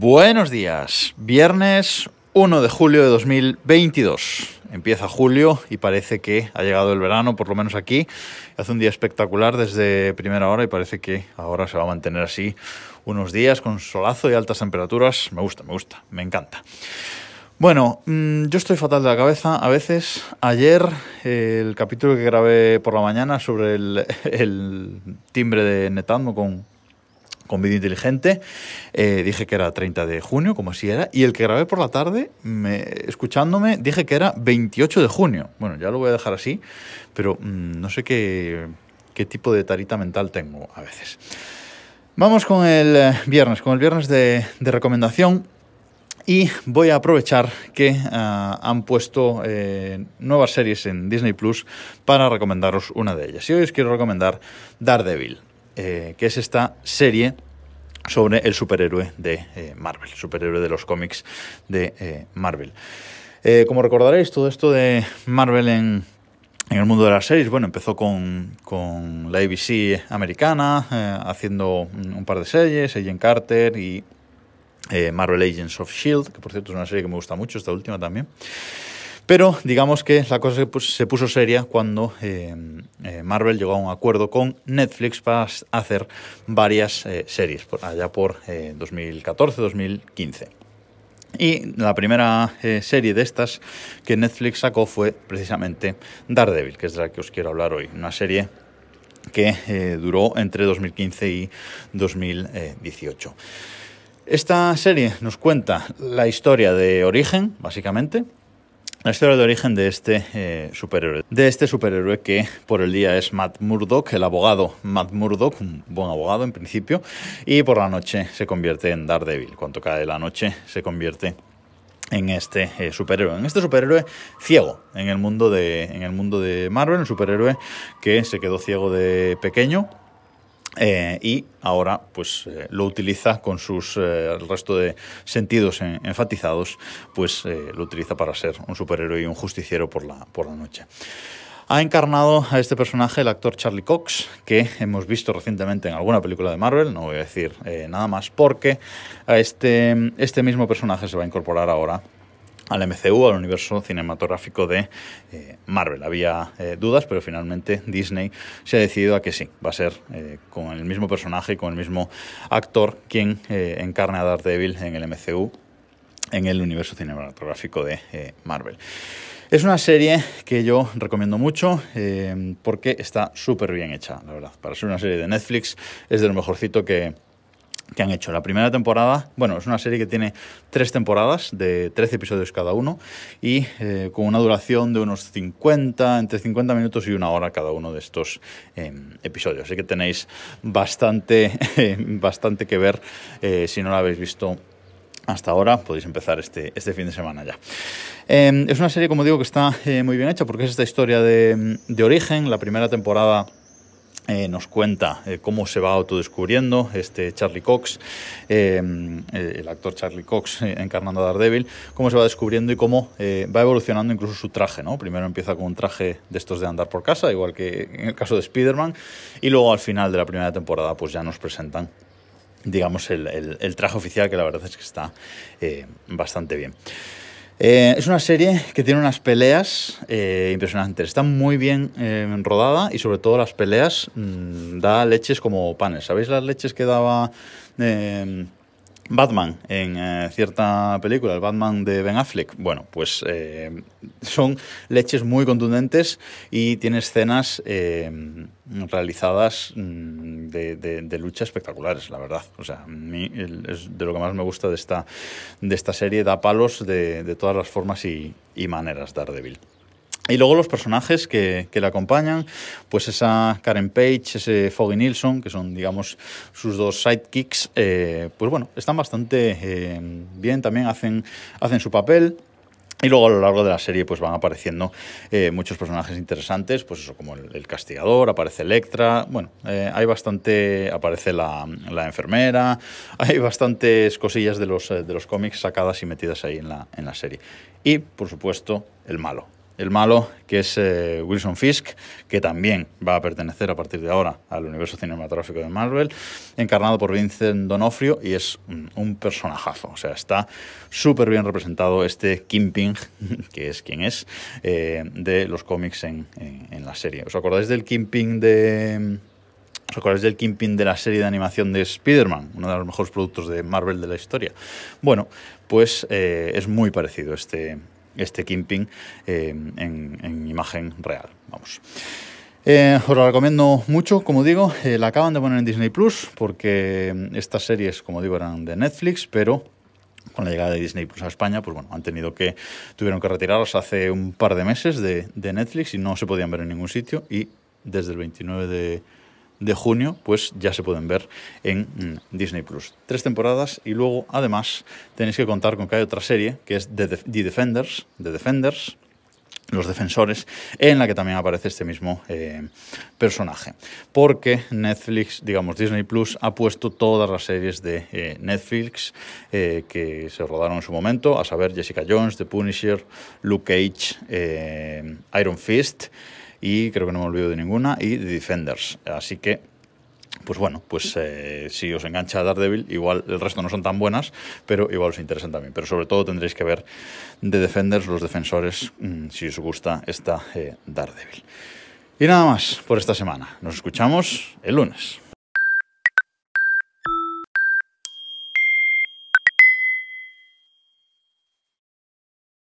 Buenos días, viernes 1 de julio de 2022. Empieza julio y parece que ha llegado el verano, por lo menos aquí. Hace un día espectacular desde primera hora y parece que ahora se va a mantener así unos días con solazo y altas temperaturas. Me gusta, me gusta, me encanta. Bueno, mm, yo estoy fatal de la cabeza. A veces, ayer, el capítulo que grabé por la mañana sobre el, timbre de Netatmo con, con vídeo inteligente. Eh, dije que era 30 de junio, como así era. Y el que grabé por la tarde, me, escuchándome, dije que era 28 de junio. Bueno, ya lo voy a dejar así, pero mmm, no sé qué, qué tipo de tarita mental tengo a veces. Vamos con el eh, viernes, con el viernes de, recomendación. Y voy a aprovechar que uh, han puesto eh, nuevas series en Disney Plus para recomendaros una de ellas. Y hoy os quiero recomendar Daredevil eh, que es esta serie sobre el superhéroe de eh, Marvel, superhéroe de los cómics de eh, Marvel. como recordaréis, todo esto de Marvel en, en, el mundo de las series, bueno, empezó con, con la ABC americana, haciendo un par de series, Agent Carter y Marvel Agents of Shield, que por cierto es una serie que me gusta mucho, esta última también. Pero digamos que la cosa se puso seria cuando eh, eh, Marvel llegó a un acuerdo con Netflix para hacer varias eh, series, allá por 2014-2015. Y la primera serie de estas que Netflix sacó fue precisamente Daredevil, que es de la que os quiero hablar hoy. Una serie que duró entre 2015 y 2018. Esta serie nos cuenta la historia de origen, básicamente, la historia de origen de este eh, superhéroe. De este superhéroe que por el día es Matt Murdock, el abogado Matt Murdock, un buen abogado en principio, y por la noche se convierte en Daredevil. Cuando cae la noche se convierte en este eh, superhéroe, en este superhéroe ciego en el mundo de en el mundo de Marvel, un superhéroe que se quedó ciego de pequeño eh, y ahora pues eh, lo utiliza con sus eh, el resto de sentidos en, enfatizados, pues lo utiliza para ser un superhéroe y un justiciero por la, por la noche. Ha encarnado a este personaje el actor Charlie Cox, que hemos visto recientemente en alguna película de Marvel, no voy a decir nada más, porque a este, este mismo personaje se va a incorporar ahora al MCU, al universo cinematográfico de eh, Marvel. Había eh, dudas, pero finalmente Disney se ha decidido a que sí, va a ser eh, con el mismo personaje con el mismo actor quien encarne a Daredevil en el MCU, en el universo cinematográfico de Marvel. Es una serie que yo recomiendo mucho porque está súper bien hecha, la verdad. Para ser una serie de Netflix es de lo mejorcito que, que han hecho. La primera temporada, bueno, es una serie que tiene tres temporadas de 13 episodios cada uno y eh, con una duración de unos 50, entre 50 minutos y una hora cada uno de estos eh, episodios. Así que tenéis bastante, eh, bastante que ver eh, si no lo habéis visto hasta ahora podéis empezar este, este fin de semana ya. Eh, es una serie, como digo, que está muy bien hecha porque es esta historia de, de origen. La primera temporada eh, nos cuenta eh, cómo se va autodescubriendo este Charlie Cox, eh, el actor Charlie Cox encarnando a Daredevil, cómo se va descubriendo y cómo va evolucionando incluso su traje. ¿no? Primero empieza con un traje de estos de andar por casa, igual que en el caso de Spider-Man, y luego al final de la primera temporada pues ya nos presentan digamos, el, el, traje oficial, que la verdad es que está bastante bien. Eh, es una serie que tiene unas peleas eh, impresionantes. Está muy bien eh, rodada y sobre todo las peleas mmm, da leches como panes. ¿Sabéis las leches que daba Batman en eh, cierta película, el Batman de Ben Affleck, bueno, pues eh, son leches muy contundentes y tiene escenas eh, realizadas mm, de, de, lucha espectaculares, la verdad. O sea, a mí es de lo que más me gusta de esta, de esta serie, da palos de, de todas las formas y, y maneras Daredevil. Y luego los personajes que, que, le acompañan, pues esa Karen Page, ese Foggy Nilsson, que son, digamos, sus dos sidekicks, eh, pues bueno, están bastante eh, bien, también hacen, hacen su papel. Y luego a lo largo de la serie pues van apareciendo eh, muchos personajes interesantes, pues eso como el, castigador, aparece Electra, bueno, hay bastante, aparece la, la, enfermera, hay bastantes cosillas de los, de los cómics sacadas y metidas ahí en la, en la serie. Y por supuesto el malo, el malo, que es eh, Wilson Fisk, que también va a pertenecer a partir de ahora al universo cinematográfico de Marvel, encarnado por Vincent Donofrio, y es un, personajazo. O sea, está súper bien representado este Kingpin, que es quien es, eh, de los cómics en, en, la serie. ¿Os acordáis del Kingpin de... ¿Os acordáis del Kingpin de la serie de animación de Spider-Man? Uno de los mejores productos de Marvel de la historia. Bueno, pues eh, es muy parecido este, este Kingpin eh, en, imagen real. Vamos. Eh, os lo recomiendo mucho, como digo, la acaban de poner en Disney Plus porque estas series, como digo, eran de Netflix, pero con la llegada de Disney Plus a España, pues bueno, han tenido que, tuvieron que retirarlos hace un par de meses de, de Netflix y no se podían ver en ningún sitio y desde el 29 de de junio, pues ya se pueden ver en mm, Disney Plus. Tres temporadas y luego, además, tenéis que contar con que hay otra serie que es The, Defenders, The Defenders, los defensores, en la que también aparece este mismo eh, personaje. Porque Netflix, digamos, Disney Plus ha puesto todas las series de eh, Netflix eh, que se rodaron en su momento, a saber Jessica Jones, The Punisher, Luke Cage, Iron Fist y creo que no me olvido de ninguna, y The Defenders. Así que, pues bueno, pues eh, si os engancha Daredevil, igual el resto no son tan buenas, pero igual os interesan también. Pero sobre todo tendréis que ver The Defenders, los defensores, mm, si os gusta esta eh, Daredevil. Y nada más por esta semana. Nos escuchamos el lunes.